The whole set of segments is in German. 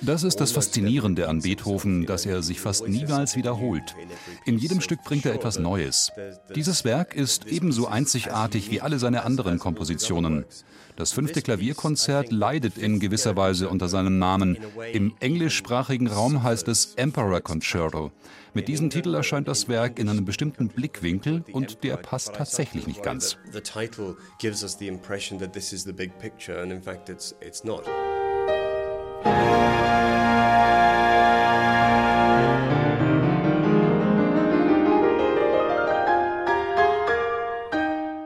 Das ist das Faszinierende an Beethoven, dass er sich fast niemals wiederholt. In jedem Stück bringt er etwas Neues. Dieses Werk ist ebenso einzigartig wie alle seine anderen Kompositionen. Das fünfte Klavierkonzert leidet in gewisser Weise unter seinem Namen. Im englischsprachigen Raum heißt es Emperor Concerto. Mit diesem Titel erscheint das Werk in einem bestimmten Blickwinkel und der passt tatsächlich nicht ganz.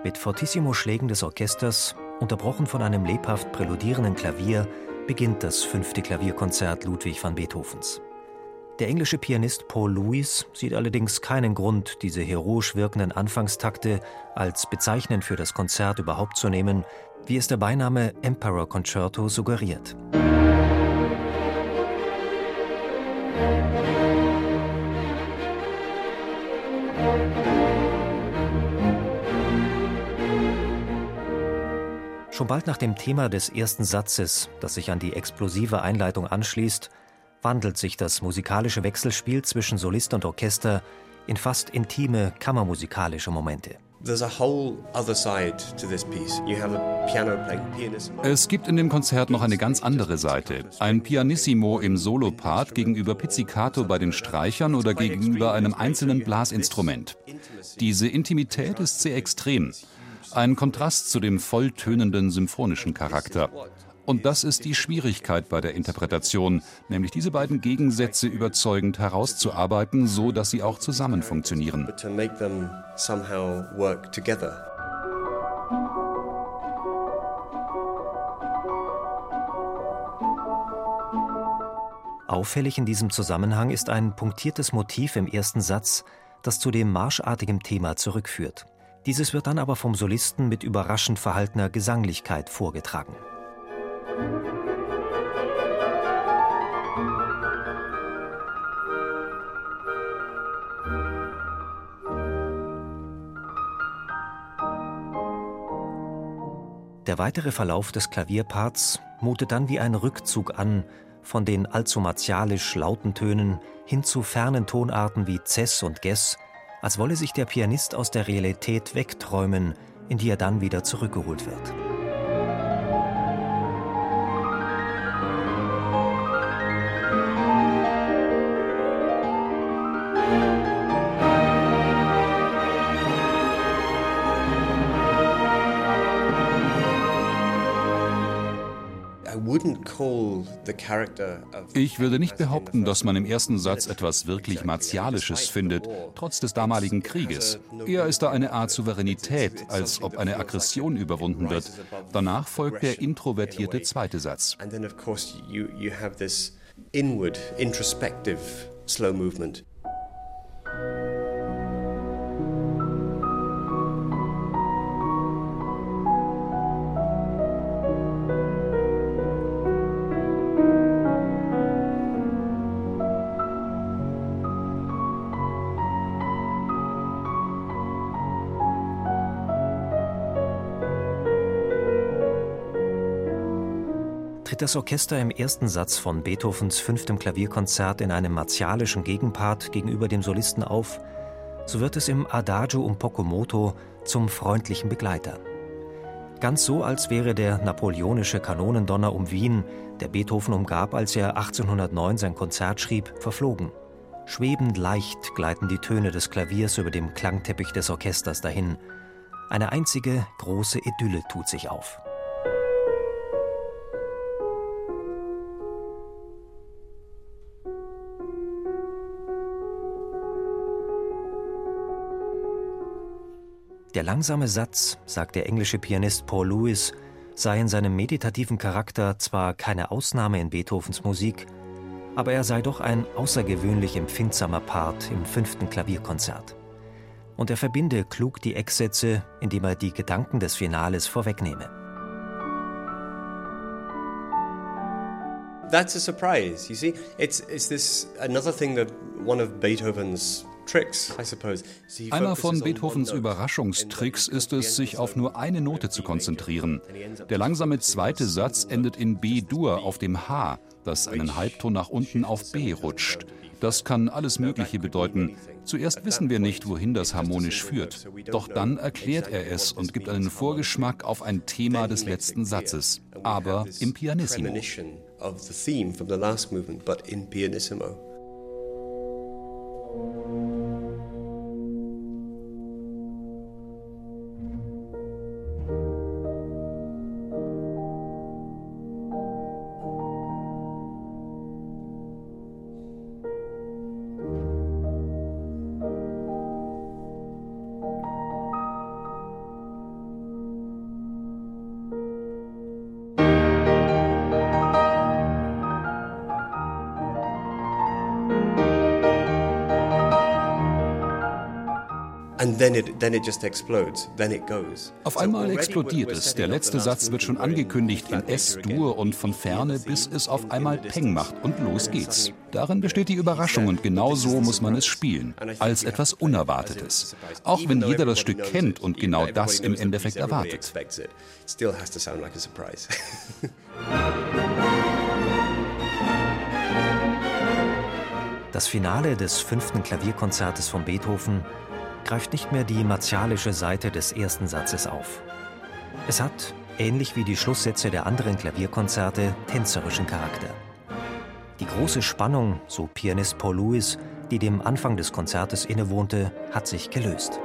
Mit Fortissimo-Schlägen des Orchesters, unterbrochen von einem lebhaft präludierenden Klavier, beginnt das fünfte Klavierkonzert Ludwig van Beethovens. Der englische Pianist Paul Lewis sieht allerdings keinen Grund, diese heroisch wirkenden Anfangstakte als bezeichnend für das Konzert überhaupt zu nehmen, wie es der Beiname Emperor Concerto suggeriert. Schon bald nach dem Thema des ersten Satzes, das sich an die explosive Einleitung anschließt, wandelt sich das musikalische Wechselspiel zwischen Solist und Orchester in fast intime kammermusikalische Momente. Es gibt in dem Konzert noch eine ganz andere Seite. Ein Pianissimo im Solopart gegenüber Pizzicato bei den Streichern oder gegenüber einem einzelnen Blasinstrument. Diese Intimität ist sehr extrem. Ein Kontrast zu dem volltönenden symphonischen Charakter. Und das ist die Schwierigkeit bei der Interpretation, nämlich diese beiden Gegensätze überzeugend herauszuarbeiten, so dass sie auch zusammen funktionieren. Auffällig in diesem Zusammenhang ist ein punktiertes Motiv im ersten Satz, das zu dem marschartigen Thema zurückführt. Dieses wird dann aber vom Solisten mit überraschend verhaltener Gesanglichkeit vorgetragen. Der weitere Verlauf des Klavierparts mutet dann wie ein Rückzug an von den allzu martialisch lauten Tönen hin zu fernen Tonarten wie Cess und Gess, als wolle sich der Pianist aus der Realität wegträumen, in die er dann wieder zurückgeholt wird. Ich würde nicht behaupten, dass man im ersten Satz etwas wirklich Martialisches findet, trotz des damaligen Krieges. Eher ist da eine Art Souveränität, als ob eine Aggression überwunden wird. Danach folgt der introvertierte zweite Satz. Inward, introspective, slow movement. Tritt das Orchester im ersten Satz von Beethovens fünftem Klavierkonzert in einem martialischen Gegenpart gegenüber dem Solisten auf, so wird es im Adagio um poco moto zum freundlichen Begleiter. Ganz so, als wäre der napoleonische Kanonendonner um Wien, der Beethoven umgab, als er 1809 sein Konzert schrieb, verflogen. Schwebend leicht gleiten die Töne des Klaviers über dem Klangteppich des Orchesters dahin. Eine einzige große Idylle tut sich auf. Der langsame Satz, sagt der englische Pianist Paul Lewis, sei in seinem meditativen Charakter zwar keine Ausnahme in Beethovens Musik, aber er sei doch ein außergewöhnlich empfindsamer Part im fünften Klavierkonzert. Und er verbinde klug die Ecksätze, indem er die Gedanken des Finales vorwegnehme. That's a surprise, you see. It's, it's this another thing that one of Beethoven's einer von Beethovens Überraschungstricks ist es, sich auf nur eine Note zu konzentrieren. Der langsame zweite Satz endet in B-Dur auf dem H, das einen Halbton nach unten auf B rutscht. Das kann alles Mögliche bedeuten. Zuerst wissen wir nicht, wohin das harmonisch führt. Doch dann erklärt er es und gibt einen Vorgeschmack auf ein Thema des letzten Satzes, aber im Pianissimo. Auf einmal explodiert es. Der letzte Satz wird schon angekündigt in S-Dur und von ferne, bis es auf einmal Peng macht und los geht's. Darin besteht die Überraschung und genau so muss man es spielen, als etwas Unerwartetes. Auch wenn jeder das Stück kennt und genau das im Endeffekt erwartet. Das Finale des fünften Klavierkonzertes von Beethoven greift nicht mehr die martialische Seite des ersten Satzes auf. Es hat, ähnlich wie die Schlusssätze der anderen Klavierkonzerte, tänzerischen Charakter. Die große Spannung, so Pianist Paul Lewis, die dem Anfang des Konzertes innewohnte, hat sich gelöst.